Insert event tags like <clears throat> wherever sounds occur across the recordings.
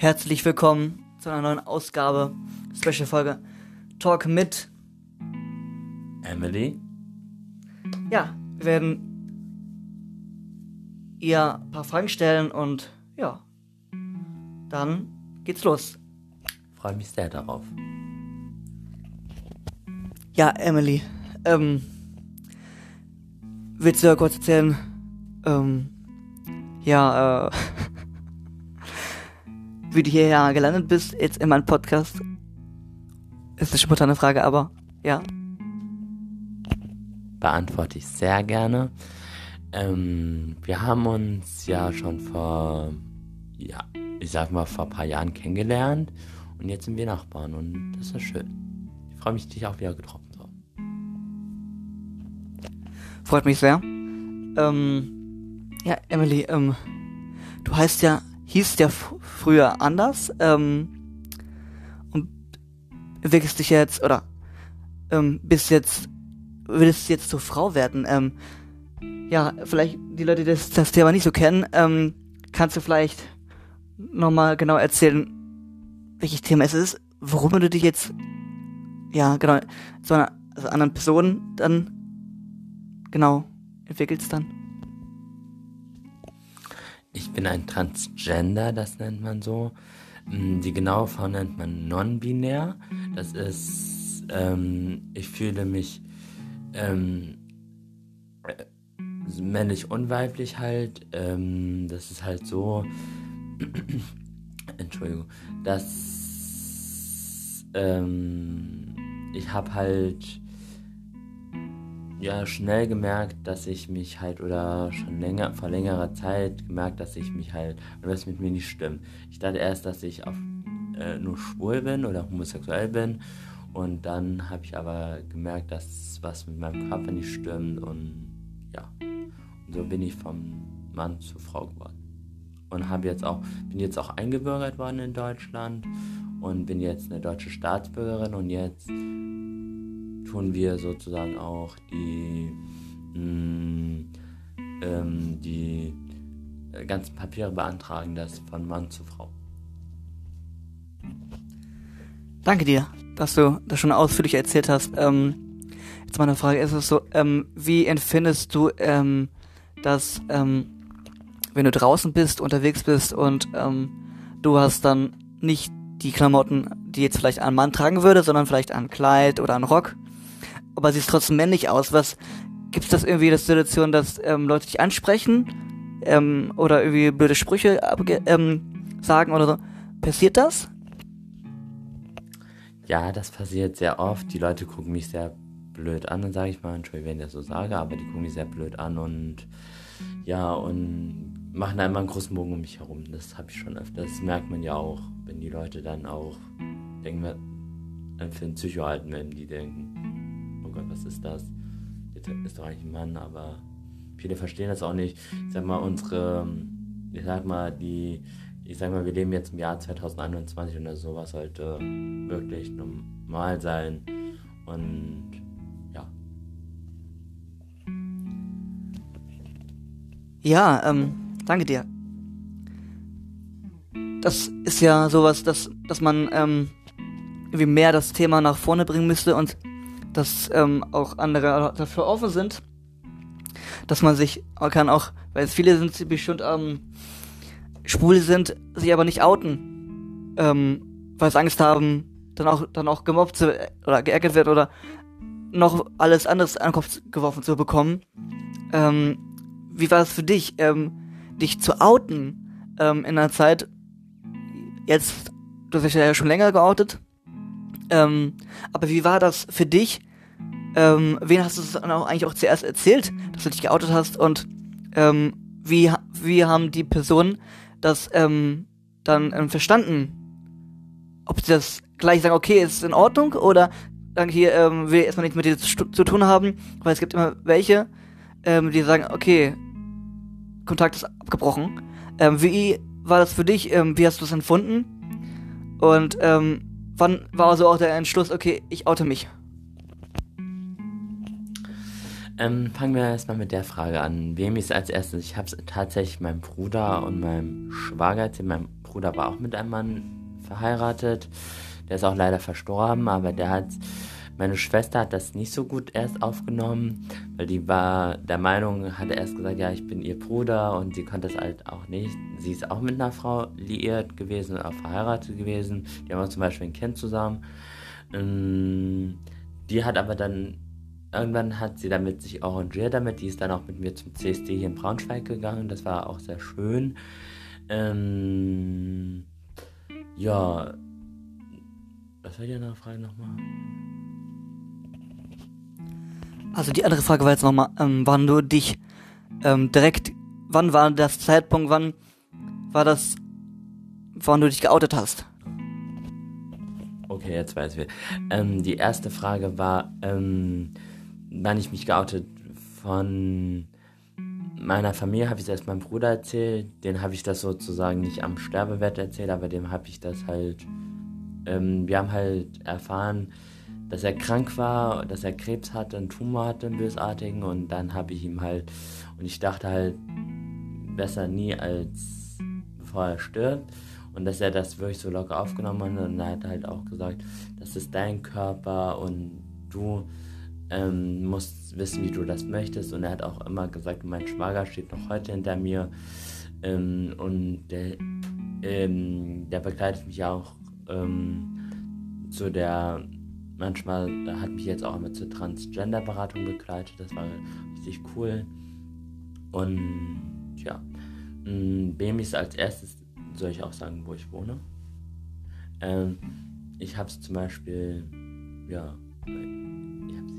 Herzlich willkommen zu einer neuen Ausgabe, Special Folge Talk mit Emily. Ja, wir werden ihr ein paar Fragen stellen und ja, dann geht's los. Freue mich sehr darauf. Ja, Emily, ähm, willst du ja kurz erzählen, ähm, ja, äh, wie du hierher gelandet bist, jetzt in meinem Podcast? Ist eine spontane Frage, aber ja. Beantworte ich sehr gerne. Ähm, wir haben uns ja schon vor, ja, ich sag mal, vor ein paar Jahren kennengelernt und jetzt sind wir Nachbarn und das ist schön. Ich freue mich, dich auch wieder getroffen zu haben. Freut mich sehr. Ähm, ja, Emily, ähm, du heißt ja, hieß ja früher anders, ähm, und wirkst dich jetzt, oder, ähm, bist jetzt, willst jetzt zur Frau werden, ähm, ja, vielleicht die Leute, die das, das Thema nicht so kennen, ähm, kannst du vielleicht nochmal genau erzählen, welches Thema es ist, warum du dich jetzt, ja, genau, zu einer also anderen Person dann genau entwickelst dann? Ich bin ein Transgender, das nennt man so. Mm, die genaue Form nennt man non-binär. Das ist, ähm, ich fühle mich ähm, äh, männlich und weiblich halt. Ähm, das ist halt so, <clears throat> Entschuldigung, dass ähm, ich habe halt ja schnell gemerkt, dass ich mich halt oder schon länger vor längerer Zeit gemerkt, dass ich mich halt was mit mir nicht stimmt. Ich dachte erst, dass ich auf, äh, nur schwul bin oder homosexuell bin. Und dann habe ich aber gemerkt, dass was mit meinem Körper nicht stimmt und ja. Und so bin ich vom Mann zur Frau geworden. Und habe jetzt auch bin jetzt auch eingebürgert worden in Deutschland und bin jetzt eine deutsche Staatsbürgerin und jetzt tun wir sozusagen auch die, mh, mm, ähm, die äh, ganzen Papiere beantragen, das von Mann zu Frau. Danke dir, dass du das schon ausführlich erzählt hast. Ähm, jetzt meine Frage ist es so, ähm, wie empfindest du, ähm, dass ähm, wenn du draußen bist, unterwegs bist und ähm, du hast dann nicht die Klamotten, die jetzt vielleicht ein Mann tragen würde, sondern vielleicht ein Kleid oder ein Rock aber siehst trotzdem männlich aus. Was gibt's das irgendwie das Situation, dass ähm, Leute dich ansprechen ähm, oder irgendwie blöde Sprüche ähm, sagen oder so? Passiert das? Ja, das passiert sehr oft. Die Leute gucken mich sehr blöd an, dann sage ich mal, Entschuldigung, wenn ich das so sage, aber die gucken mich sehr blöd an und ja, und machen einmal einen großen Bogen um mich herum. Das habe ich schon öfter. Das merkt man ja auch, wenn die Leute dann auch denken, wir für einen Psycho halten, wenn die denken, Gott, was ist das? Ist doch eigentlich ein Mann, aber viele verstehen das auch nicht. Ich sag mal, unsere, ich sag mal, die, ich sag mal, wir leben jetzt im Jahr 2021 und sowas sollte wirklich normal sein. Und ja. Ja, ähm, danke dir. Das ist ja sowas, dass, dass man ähm, irgendwie mehr das Thema nach vorne bringen müsste und dass ähm, auch andere dafür offen sind, dass man sich man kann auch, weil es viele sind, die bestimmt ähm, schwul sind, sich aber nicht outen, ähm, weil sie Angst haben, dann auch dann auch gemobbt zu, oder geärgert wird oder noch alles anderes an den Kopf geworfen zu bekommen. Ähm, wie war es für dich, ähm, dich zu outen ähm, in einer Zeit? Jetzt, du hast dich ja schon länger geoutet. Ähm, aber wie war das für dich? Ähm, wen hast du es eigentlich auch zuerst erzählt, dass du dich geoutet hast? Und ähm, wie, wie haben die Personen das ähm, dann ähm, verstanden? Ob sie das gleich sagen, okay, ist in Ordnung oder sagen hier, ähm, will erstmal nichts mit dir zu, zu, tun haben, weil es gibt immer welche, ähm, die sagen, okay, Kontakt ist abgebrochen. Ähm, wie war das für dich? Ähm, wie hast du es empfunden? Und ähm, wann war so auch der Entschluss, okay, ich oute mich? Ähm, fangen wir erstmal mit der Frage an. Wem ist als erstes? Ich habe es tatsächlich meinem Bruder und meinem Schwager erzählt. Bruder Bruder war auch mit einem Mann verheiratet. Der ist auch leider verstorben, aber der hat meine Schwester hat das nicht so gut erst aufgenommen, weil die war der Meinung, hatte erst gesagt, ja, ich bin ihr Bruder und sie konnte es halt auch nicht. Sie ist auch mit einer Frau liiert gewesen, auch verheiratet gewesen. Die haben auch zum Beispiel ein Kind zusammen. Ähm, die hat aber dann, irgendwann hat sie damit sich arrangiert damit. Die ist dann auch mit mir zum CSD hier in Braunschweig gegangen. Das war auch sehr schön. Ähm, ja, was war die andere Frage nochmal? Also die andere Frage war jetzt nochmal, ähm, wann du dich ähm, direkt, wann war das Zeitpunkt, wann war das, wann du dich geoutet hast? Okay, jetzt weiß ich. Ähm, die erste Frage war, ähm, wann ich mich geoutet von meiner Familie habe ich es erst meinem Bruder erzählt. Den habe ich das sozusagen nicht am Sterbebett erzählt, aber dem habe ich das halt. Ähm, wir haben halt erfahren, dass er krank war, dass er Krebs hatte, einen Tumor hatte, einen bösartigen. Und dann habe ich ihm halt, und ich dachte halt, besser nie als bevor er stirbt. Und dass er das wirklich so locker aufgenommen hat. Und er hat halt auch gesagt, das ist dein Körper und du ähm, musst wissen, wie du das möchtest. Und er hat auch immer gesagt, mein Schwager steht noch heute hinter mir. Ähm, und der, ähm, der begleitet mich auch ähm, zu der manchmal hat mich jetzt auch immer zur Transgender-Beratung begleitet. Das war richtig cool. Und ja, BMI ist als erstes, soll ich auch sagen, wo ich wohne. Ähm, ich habe es zum Beispiel, ja, ich habe sie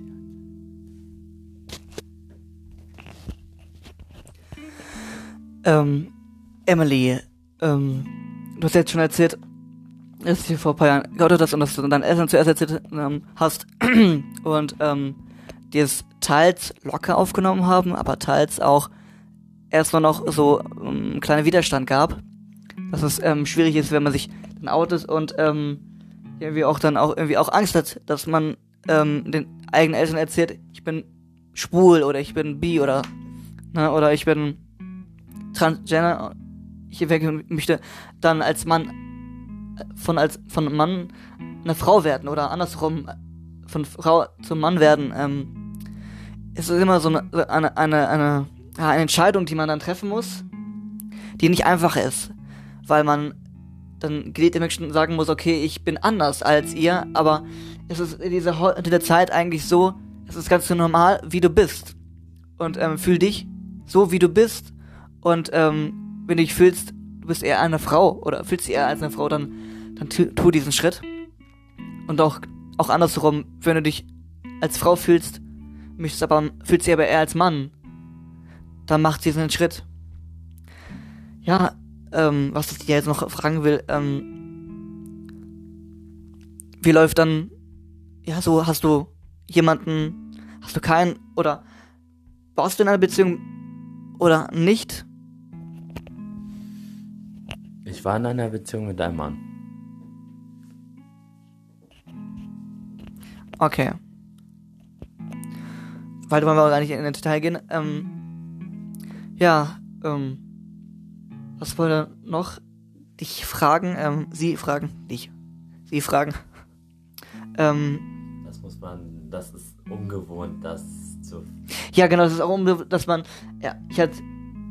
Ähm, Emily, ähm, du hast jetzt schon erzählt, dass du vor ein paar Jahren geoutet hast und dass du deinen Eltern zuerst erzählt ähm, hast <clears throat> und ähm, die es teils locker aufgenommen haben, aber teils auch erstmal noch so ähm, kleiner Widerstand gab. Dass es ähm, schwierig ist, wenn man sich dann outet und ähm, irgendwie auch dann auch irgendwie auch Angst hat, dass man ähm, den eigenen Eltern erzählt, ich bin schwul oder ich bin bi oder ne, oder ich bin transgender. Ich möchte dann als Mann von als von Mann eine Frau werden oder andersrum von Frau zum Mann werden, ähm, ist es immer so eine, eine, eine, eine, Entscheidung, die man dann treffen muss, die nicht einfach ist, weil man dann geliebte Menschen sagen muss, okay, ich bin anders als ihr, aber es ist in dieser, in dieser Zeit eigentlich so, es ist ganz normal, wie du bist. Und ähm, fühl dich so, wie du bist. Und ähm, wenn du dich fühlst, bist eher eine Frau oder fühlst dich eher als eine Frau, dann dann tu, diesen Schritt. Und auch, auch andersrum, wenn du dich als Frau fühlst, möchtest aber, fühlst dich aber eher als Mann, dann mach diesen Schritt. Ja, ähm, was ich dir jetzt noch fragen will, ähm, wie läuft dann, ja, so, hast du jemanden, hast du keinen, oder baust du in einer Beziehung oder nicht? Ich war in einer Beziehung mit einem Mann. Okay. Weil wollen wir auch gar nicht in den Detail gehen. Ähm, ja, ähm, was wollte noch dich fragen? Ähm, sie fragen, dich. Sie fragen. <laughs> Ähm, das muss man, das ist ungewohnt, das zu. Ja, genau, das ist auch ungewohnt, dass man, ja, ich hatte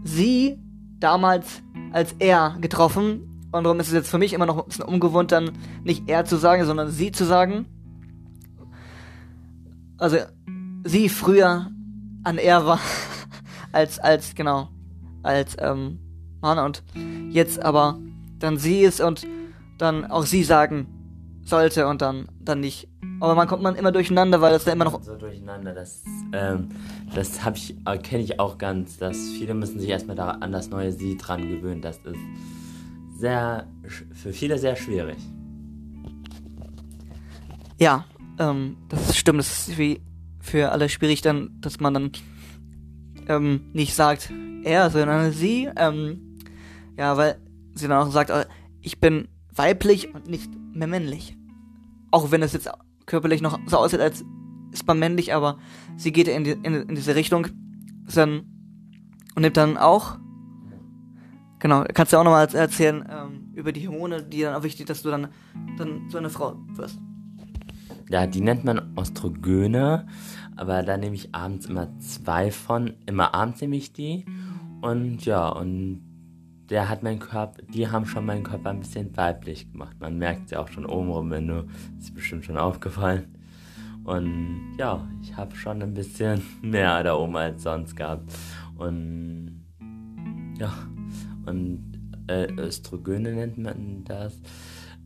sie damals als er getroffen und darum ist es jetzt für mich immer noch ein bisschen ungewohnt, dann nicht er zu sagen, sondern sie zu sagen also sie früher an er war <laughs> als als genau als ähm, Mann und jetzt aber dann sie ist und dann auch sie sagen sollte und dann dann nicht. Aber man kommt man immer durcheinander, weil das da immer noch so durcheinander. Das ähm, das habe ich kenne ich auch ganz, dass viele müssen sich erstmal da an das neue sie dran gewöhnen. Das ist sehr für viele sehr schwierig. Ja, ähm, das stimmt, das ist wie für alle schwierig dann, dass man dann ähm, nicht sagt er, sondern sie. Ähm, ja, weil sie dann auch sagt, äh, ich bin weiblich und nicht mehr männlich. Auch wenn es jetzt körperlich noch so aussieht, als ist man männlich, aber sie geht in, die, in, in diese Richtung dann, und nimmt dann auch. Genau, kannst du auch nochmal erzählen, ähm, über die Hormone, die dann auch wichtig, dass du dann, dann so eine Frau wirst. Ja, die nennt man Ostrogöne, aber da nehme ich abends immer zwei von. Immer abends nehme ich die. Und ja, und der hat meinen Körper, die haben schon meinen Körper ein bisschen weiblich gemacht. Man merkt es ja auch schon oben rum, wenn du, ist bestimmt schon aufgefallen. Und ja, ich habe schon ein bisschen <laughs> mehr da oben als sonst gehabt. Und ja, und äh, Östrogene nennt man das.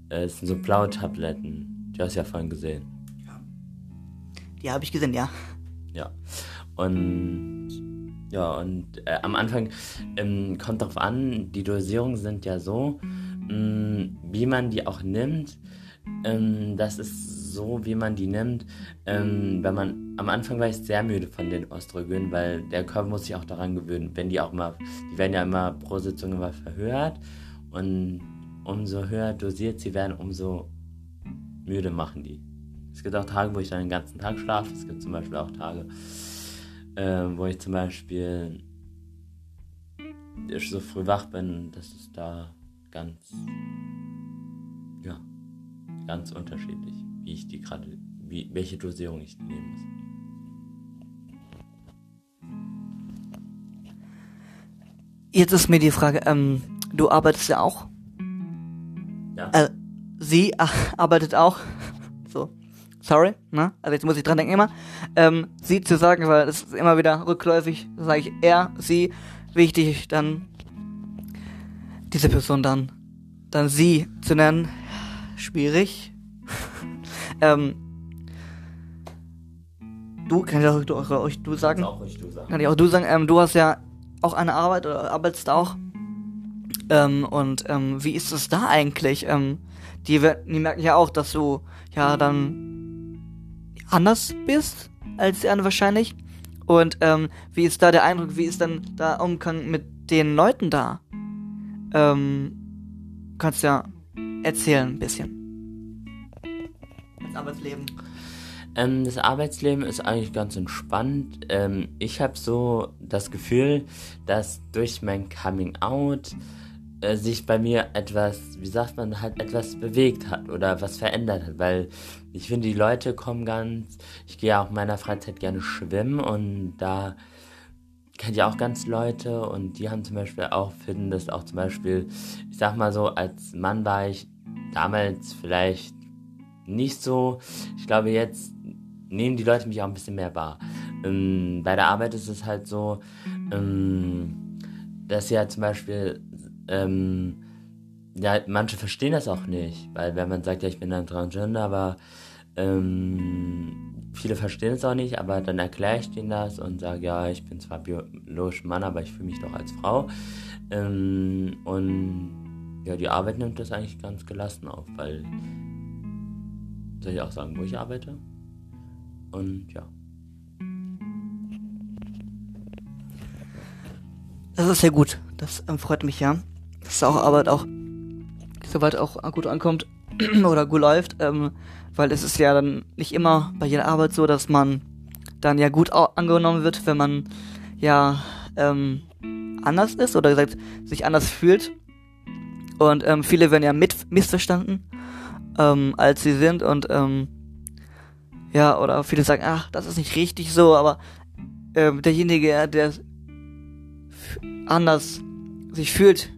Äh, es sind so blaue Tabletten. Du hast ja vorhin gesehen. Ja. Die habe ich gesehen, ja. Ja. Und ja, und äh, am Anfang ähm, kommt darauf an, die Dosierungen sind ja so, mh, mm, wie man die auch nimmt. Ähm, das ist so, wie man die nimmt. Ähm, wenn man am Anfang war ich sehr müde von den Östrogenen, weil der Körper muss sich auch daran gewöhnen. Wenn die auch mal, die werden ja immer pro Sitzung immer verhört und umso höher dosiert sie werden, umso müde machen die. Es gibt auch Tage, wo ich dann den ganzen Tag schlafe. Es gibt zum Beispiel auch Tage, äh, wo ich zum Beispiel so früh wach bin, das ist da ganz, ja, ganz unterschiedlich, wie ich die gerade, wie, welche Dosierung ich nehmen muss. Jetzt ist mir die Frage, ähm, du arbeitest ja auch. Ja. Äh, sie <laughs> arbeitet auch. So. Sorry, ne? Also jetzt muss ich dran denken immer. Ähm, sie zu sagen, weil das ist immer wieder rückläufig, sage ich er, sie, wichtig, dann diese Person dann, dann sie zu nennen, schwierig. <laughs> ähm, du, kann ich auch du, auch, du sagen? Auch du sagen. Kann ich auch du sagen, ähm, du hast ja auch eine Arbeit oder arbeitest auch. Ähm, und ähm, wie ist es da eigentlich? Ähm, die, die merken ja auch, dass du ja dann anders bist als die anderen wahrscheinlich. Und ähm, wie ist da der Eindruck, wie ist dann der Umgang mit den Leuten da? Ähm, kannst ja erzählen ein bisschen. Das Arbeitsleben. Ähm, das Arbeitsleben ist eigentlich ganz entspannt. Ähm, ich habe so das Gefühl, dass durch mein Coming Out äh, sich bei mir etwas, wie sagt man, halt etwas bewegt hat oder was verändert hat, weil ich finde, die Leute kommen ganz, ich gehe ja auch in meiner Freizeit gerne schwimmen und da kennt ja auch ganz Leute und die haben zum Beispiel auch, finden das auch zum Beispiel, ich sag mal so, als Mann war ich damals vielleicht nicht so, ich glaube jetzt nehmen die Leute mich auch ein bisschen mehr wahr. Ähm, bei der Arbeit ist es halt so, ähm, dass sie halt zum Beispiel ähm, ja, manche verstehen das auch nicht, weil wenn man sagt, ja, ich bin ein Transgender, aber ähm, viele verstehen es auch nicht, aber dann erkläre ich denen das und sage, ja, ich bin zwar biologisch Mann, aber ich fühle mich doch als Frau. Ähm, und ja, die Arbeit nimmt das eigentlich ganz gelassen auf, weil soll ich auch sagen, wo ich arbeite? Und ja. Das ist sehr gut. Das ähm, freut mich ja dass auch Arbeit auch soweit auch gut ankommt <clears throat> oder gut läuft, ähm, weil es ist ja dann nicht immer bei jeder Arbeit so, dass man dann ja gut angenommen wird, wenn man ja ähm, anders ist oder gesagt sich anders fühlt. Und ähm, viele werden ja mit missverstanden, ähm, als sie sind und ähm, ja, oder viele sagen, ach, das ist nicht richtig so, aber ähm, derjenige, der anders sich fühlt,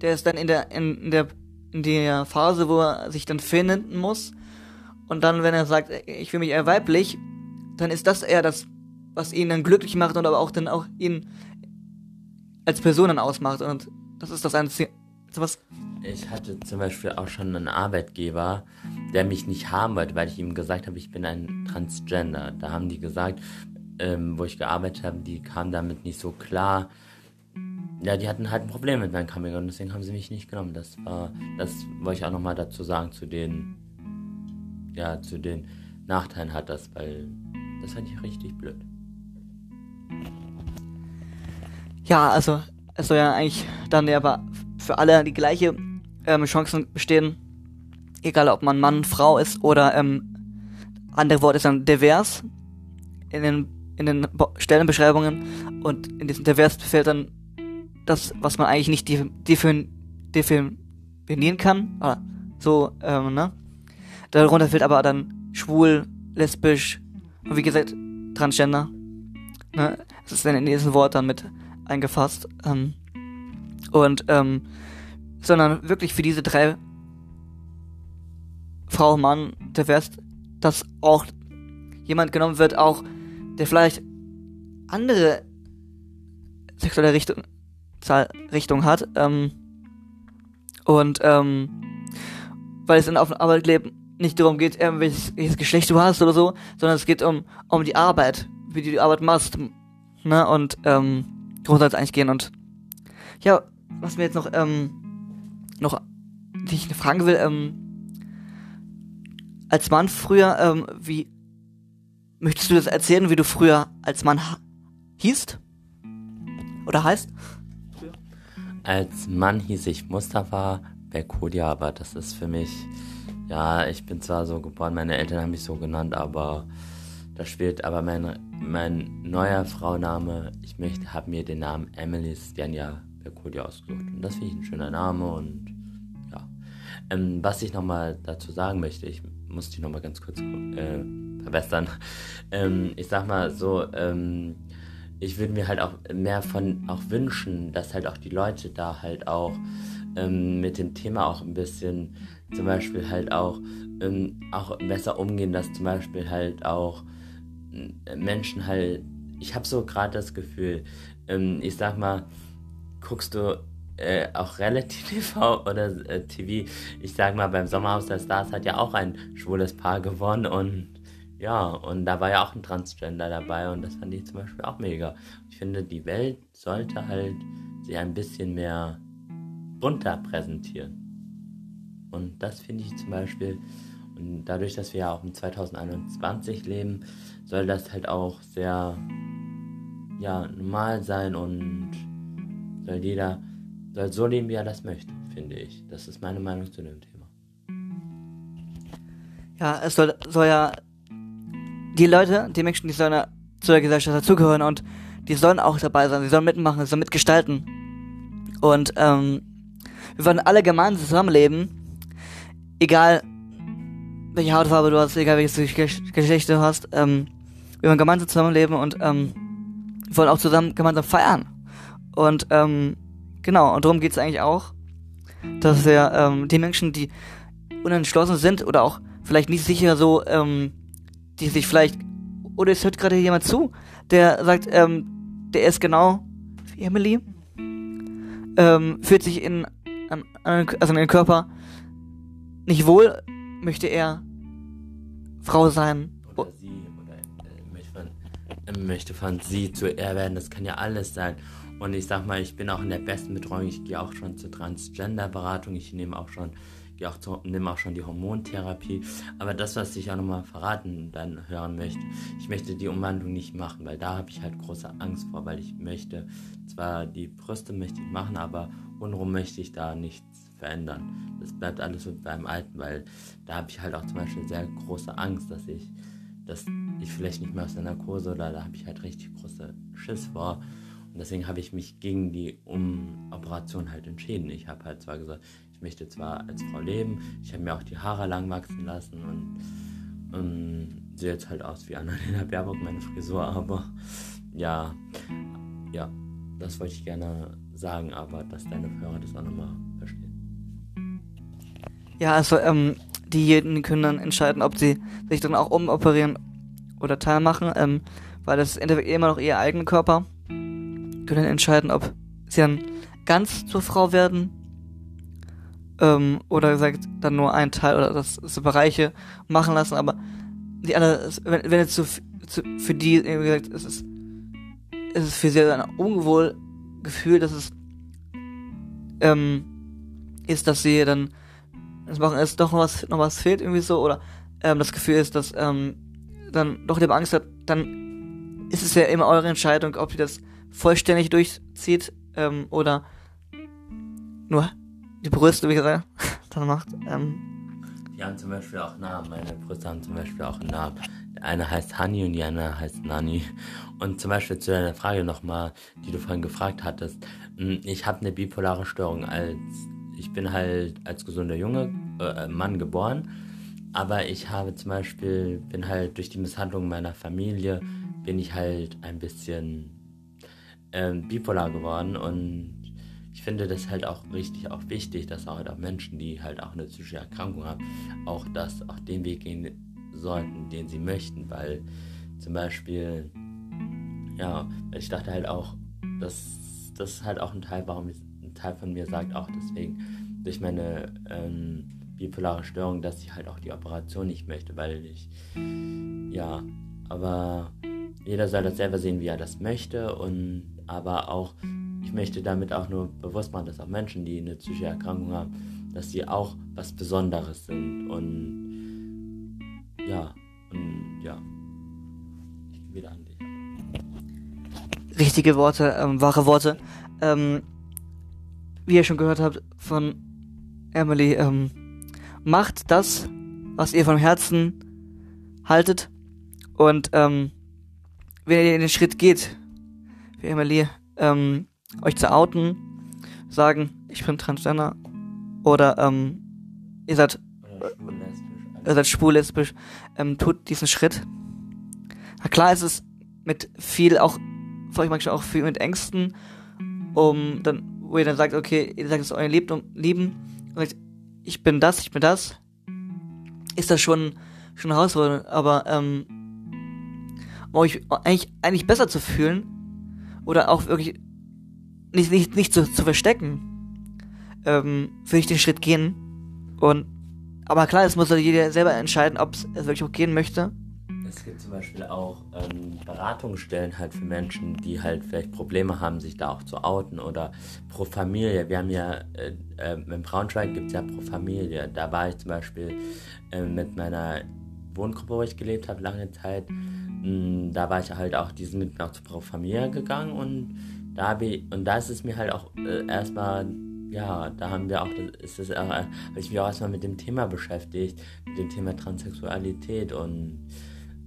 der ist dann in der, in, in der, in der Phase, wo er sich dann finden muss. Und dann, wenn er sagt, ich fühle mich eher weiblich, dann ist das eher das, was ihn dann glücklich macht und aber auch dann auch ihn als Person dann ausmacht. Und das ist das Einzige, was. Ich hatte zum Beispiel auch schon einen Arbeitgeber, der mich nicht haben wollte, weil ich ihm gesagt habe, ich bin ein Transgender. Da haben die gesagt, ähm, wo ich gearbeitet habe, die kamen damit nicht so klar ja, die hatten halt ein Problem mit meinem Coming und deswegen haben sie mich nicht genommen. Das war, das wollte ich auch nochmal dazu sagen, zu den, ja, zu den Nachteilen hat das, weil das fand ich richtig blöd. Ja, also es soll ja eigentlich dann ja aber für alle die gleiche ähm, Chancen bestehen, egal ob man Mann, Frau ist oder ähm, andere Wort ist dann divers in den in den Stellenbeschreibungen und in diesem divers fällt dann das, was man eigentlich nicht defin, defin, bedienen kann. Oder so, ähm, ne? Darunter fällt aber dann schwul, lesbisch und wie gesagt, Transgender. Ne? Das ist dann in diesem Wort dann mit eingefasst. Ähm, und, ähm, sondern wirklich für diese drei Frau, Mann, der West, dass auch jemand genommen wird, auch der vielleicht andere sexuelle Richtung, Richtung hat. Ähm, und ähm, weil es dann auf dem Arbeitsleben nicht darum geht, welches, welches Geschlecht du hast oder so, sondern es geht um, um die Arbeit, wie du die Arbeit machst. Ne? Und ähm, darum eigentlich gehen. Und ja, was mir jetzt noch, ähm, noch, die ich fragen will, ähm, als Mann früher, ähm, wie möchtest du das erzählen, wie du früher als Mann hießt? Oder heißt? Als Mann hieß ich Mustafa Berkodia, aber das ist für mich, ja, ich bin zwar so geboren, meine Eltern haben mich so genannt, aber das spielt aber mein, mein neuer Frauname, ich möchte, habe mir den Namen Emily Stjanja Berkodia ausgesucht. Und das finde ich ein schöner Name und ja. Ähm, was ich nochmal dazu sagen möchte, ich muss die nochmal ganz kurz äh, verbessern. Ähm, ich sag mal so, ähm, ich würde mir halt auch mehr von auch wünschen, dass halt auch die Leute da halt auch ähm, mit dem Thema auch ein bisschen zum Beispiel halt auch, ähm, auch besser umgehen, dass zum Beispiel halt auch äh, Menschen halt, ich habe so gerade das Gefühl, ähm, ich sag mal, guckst du äh, auch relativ TV oder äh, TV, ich sag mal, beim Sommerhaus der Stars hat ja auch ein schwules Paar gewonnen und ja, und da war ja auch ein Transgender dabei und das fand ich zum Beispiel auch mega. Ich finde, die Welt sollte halt sich ein bisschen mehr bunter präsentieren. Und das finde ich zum Beispiel, und dadurch, dass wir ja auch im 2021 leben, soll das halt auch sehr ja, normal sein und soll jeder soll so leben, wie er das möchte, finde ich. Das ist meine Meinung zu dem Thema. Ja, es soll, soll ja die Leute, die Menschen, die sollen zu der Gesellschaft dazugehören und die sollen auch dabei sein, sie sollen mitmachen, sie sollen mitgestalten. Und ähm, wir wollen alle gemeinsam zusammenleben, egal welche Hautfarbe du hast, egal welches Geschlecht du hast. Ähm, wir wollen gemeinsam zusammenleben und ähm, wir wollen auch zusammen gemeinsam feiern. Und ähm, genau, und darum geht es eigentlich auch, dass wir ähm, die Menschen, die unentschlossen sind oder auch vielleicht nicht sicher so ähm, die sich vielleicht, oder es hört gerade jemand zu, der sagt, ähm, der ist genau wie Emily, ähm, fühlt sich in, an, an, also in den Körper nicht wohl, möchte er Frau sein. Oder sie, oder äh, möchte, von, äh, möchte von sie zu er werden, das kann ja alles sein. Und ich sag mal, ich bin auch in der besten Betreuung, ich gehe auch schon zur Transgender-Beratung, ich nehme auch schon gehe auch zu, nimm auch schon die Hormontherapie. Aber das, was ich auch nochmal verraten dann hören möchte, ich möchte die Umwandlung nicht machen, weil da habe ich halt große Angst vor, weil ich möchte zwar die Brüste möchte ich machen, aber unrum möchte ich da nichts verändern. Das bleibt alles so beim Alten, weil da habe ich halt auch zum Beispiel sehr große Angst, dass ich, dass ich vielleicht nicht mehr aus der Narkose oder da habe ich halt richtig große Schiss vor. Und deswegen habe ich mich gegen die um Operation halt entschieden. Ich habe halt zwar gesagt, ich möchte zwar als Frau leben, ich habe mir auch die Haare lang wachsen lassen und, und sehe jetzt halt aus wie Annalena Baerbock, meine Frisur, aber ja, ja, das wollte ich gerne sagen, aber dass deine Hörer das auch nochmal verstehen. Ja, also ähm, diejenigen können dann entscheiden, ob sie sich dann auch umoperieren oder teilmachen, ähm, weil das ist immer noch ihr eigener Körper. Können dann entscheiden, ob sie dann ganz zur Frau werden ähm, oder gesagt dann nur ein Teil oder das so Bereiche machen lassen, aber die andere, wenn, wenn jetzt so zu, für die, wie gesagt, es ist, es ist für sie ein ungewohl Gefühl, dass es ähm, ist, dass sie dann das machen ist doch noch was noch was fehlt irgendwie so oder ähm, das Gefühl ist, dass ähm, dann doch lieber Angst hat, dann ist es ja immer eure Entscheidung, ob ihr das vollständig durchzieht ähm, oder nur die Brüste, wie gesagt, <laughs> dann macht. Ähm, die haben zum Beispiel auch Namen. Meine Brüste haben zum Beispiel auch einen Namen. Der eine heißt Hani und die andere heißt Nani. Und zum Beispiel zu deiner Frage nochmal, die du vorhin gefragt hattest. Hm, ich habe eine bipolare Störung. Als ich bin halt als gesunder Junge, äh, Mann geboren, aber ich habe zum Beispiel, bin halt durch die Misshandlung meiner Familie, bin ich halt ein bisschen ähm, bipolar geworden und ich finde das halt auch richtig auch wichtig, dass halt auch Menschen, die halt auch eine psychische Erkrankung haben, auch das, auch den Weg gehen sollten, den sie möchten, weil zum Beispiel, ja, ich dachte halt auch, dass das ist halt auch ein Teil, warum ein Teil von mir sagt auch deswegen durch meine ähm, bipolare Störung, dass ich halt auch die Operation nicht möchte, weil ich, ja, aber jeder soll das selber sehen, wie er das möchte und aber auch ich möchte damit auch nur bewusst machen, dass auch Menschen, die eine psychische Erkrankung haben, dass sie auch was Besonderes sind. Und ja, und ja, ich gehe wieder an dich. Richtige Worte, ähm, wahre Worte. Ähm, wie ihr schon gehört habt von Emily, ähm, macht das, was ihr vom Herzen haltet. Und ähm, wenn ihr den Schritt geht, wie Emily, ähm, euch zu outen, sagen, ich bin Transgender oder ähm, ihr seid ihr seid schwul, lesbisch, ähm, tut diesen Schritt. Na klar ist es mit viel auch, vielleicht manchmal auch viel mit Ängsten, um dann, wo ihr dann sagt, okay, ihr sagt es euer Leben, um, Lieben, und sagt, ich bin das, ich bin das, ist das schon, schon herausfordernd, aber, ähm, um euch eigentlich, eigentlich besser zu fühlen, oder auch wirklich nicht, nicht, nicht zu, zu verstecken, ähm, würde ich den Schritt gehen. Und aber klar, es muss jeder selber entscheiden, ob es wirklich auch gehen möchte. Es gibt zum Beispiel auch ähm, Beratungsstellen halt für Menschen, die halt vielleicht Probleme haben, sich da auch zu outen oder pro Familie. Wir haben ja, äh, äh, in Braunschweig gibt es ja pro Familie. Da war ich zum Beispiel äh, mit meiner Wohngruppe, wo ich gelebt habe, lange Zeit. Mh, mm, da war ich halt auch, die sind mit nach zu pro Familie gegangen und da habe ich, und da ist es mir halt auch äh, erstmal, ja, da haben wir auch, ist es, äh, habe ich mich auch erstmal mit dem Thema beschäftigt, mit dem Thema Transsexualität und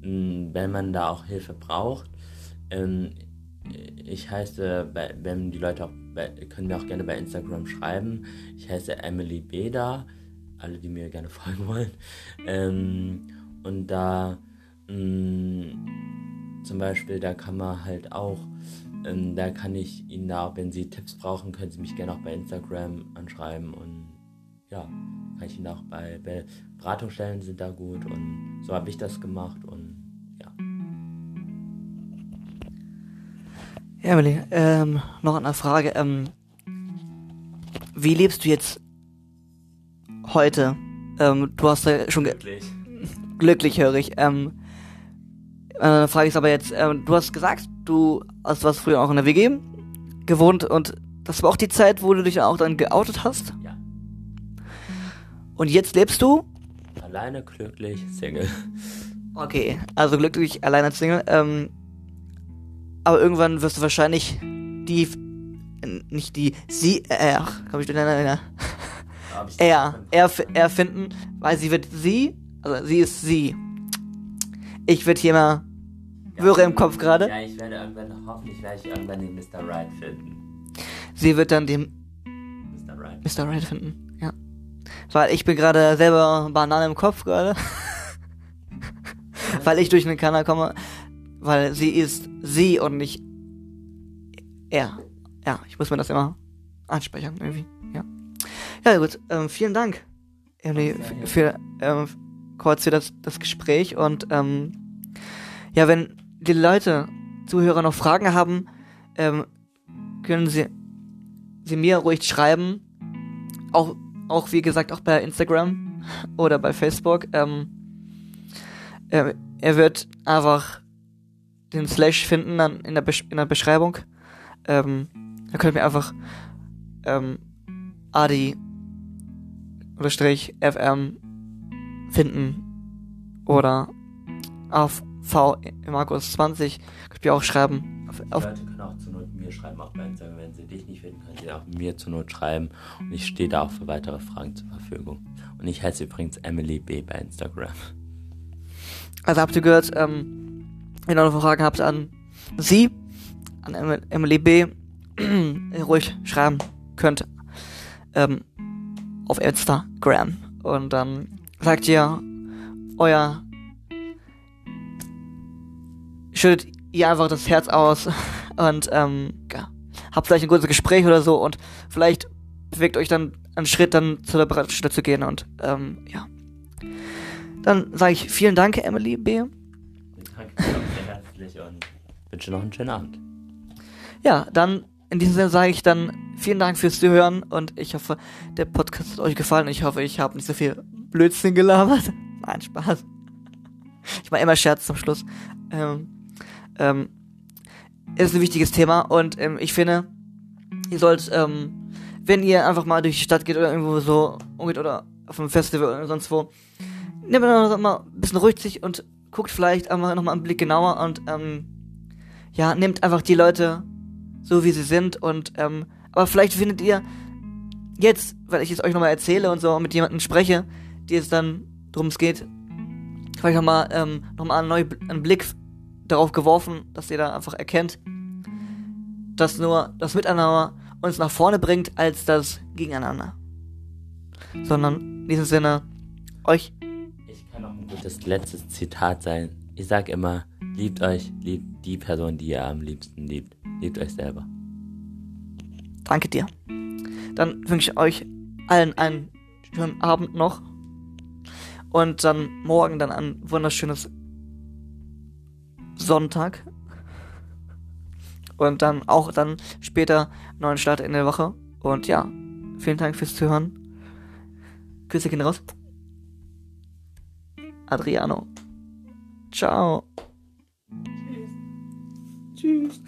mh, mm, wenn man da auch Hilfe braucht, ähm, ich heiße, wenn die Leute auch, können mir auch gerne bei Instagram schreiben, ich heiße Emily Beda, alle, die mir gerne <laughs> folgen wollen, ähm, und da, mh, mm, zum Beispiel, da kann man halt auch ähm, da kann ich Ihnen da, wenn Sie Tipps brauchen, können Sie mich gerne auch bei Instagram anschreiben und ja, kann ich Ihnen auch bei, bei Beratungsstellen sind da gut und so habe ich das gemacht und ja. Ja, Emily, ähm, noch eine Frage. Ähm, wie lebst du jetzt heute? Ähm, du hast ja schon glücklich, <laughs> glücklich höre ich. Ähm, äh, Frage ist aber jetzt, äh, du hast gesagt, du hast was früher auch in der WG gewohnt und das war auch die Zeit, wo du dich auch dann geoutet hast? Ja. Und jetzt lebst du? Alleine, glücklich, Single. Okay, also glücklich, alleine Single. Ähm, aber irgendwann wirst du wahrscheinlich die, nicht die, sie, äh, ach, komm ich durcheinander, er, er, er finden, weil sie wird sie, also sie ist sie. Ich würde hier mal Wirre im Kopf gerade. Ja, ich werde irgendwann, hoffentlich werde ich irgendwann den Mr. Right finden. Sie wird dann den Mr. Right, Mr. Right finden, ja. Weil ich bin gerade selber Banane im Kopf gerade. <laughs> weil ich durch einen Kanal komme. Weil sie ist sie und nicht er. Ja, ich muss mir das immer anspeichern irgendwie, ja. Ja, gut, ähm, vielen Dank, Emily, für, für ähm, kurz für das, das Gespräch und ähm, ja, wenn die Leute, Zuhörer noch Fragen haben, ähm, können sie, sie mir ruhig schreiben. Auch, auch wie gesagt, auch bei Instagram <laughs> oder bei Facebook. Ähm, er, er wird einfach den Slash finden dann in der, Besch in der Beschreibung. Ähm, da könnt ihr mir einfach ähm, Adi oder Strich FM finden oder auf V Markus 20 könnt ihr auch schreiben. Auf, auf Leute können auch zur Not mir schreiben, auch bei Instagram. Wenn sie dich nicht finden, können sie auch mir zur Not schreiben. Und ich stehe da auch für weitere Fragen zur Verfügung. Und ich heiße übrigens Emily B bei Instagram. Also habt ihr gehört, ähm, wenn ihr noch Fragen habt an sie, an Emily B, <clears throat> ruhig schreiben könnt. Ähm, auf Instagram. Und dann sagt ihr euer schüttet ihr einfach das Herz aus und ähm, ja, habt vielleicht ein gutes Gespräch oder so und vielleicht bewegt euch dann einen Schritt dann zu der Beratungsstelle zu gehen und ähm, ja. Dann sage ich vielen Dank, Emily B. Danke sehr herzlich und wünsche noch einen schönen Abend. Ja, dann in diesem Sinne sage ich dann vielen Dank fürs Zuhören und ich hoffe, der Podcast hat euch gefallen. Ich hoffe, ich habe nicht so viel Blödsinn gelabert. <laughs> Nein, Spaß. Ich mache immer Scherz zum Schluss. Ähm, ähm, ist ein wichtiges Thema und ähm, ich finde, ihr sollt, ähm, wenn ihr einfach mal durch die Stadt geht oder irgendwo so umgeht oder auf einem Festival oder sonst wo, nehmt noch mal ein bisschen ruhig und guckt vielleicht einfach noch mal einen Blick genauer und ähm, ja, nehmt einfach die Leute so wie sie sind und ähm, aber vielleicht findet ihr jetzt, weil ich es euch nochmal erzähle und so mit jemandem spreche, die es dann drum geht, vielleicht nochmal ähm, nochmal einen neuen Blick darauf geworfen, dass ihr da einfach erkennt, dass nur das Miteinander uns nach vorne bringt, als das Gegeneinander. Sondern in diesem Sinne, euch. Ich kann auch ein gutes letztes Zitat sein. Ich sag immer, liebt euch, liebt die Person, die ihr am liebsten liebt. Liebt euch selber. Danke dir. Dann wünsche ich euch allen einen schönen Abend noch. Und dann morgen dann ein wunderschönes Sonntag. Und dann auch dann später neuen Start in der Woche. Und ja, vielen Dank fürs Zuhören. Grüße gehen raus. Adriano. Ciao. Tschüss. Tschüss.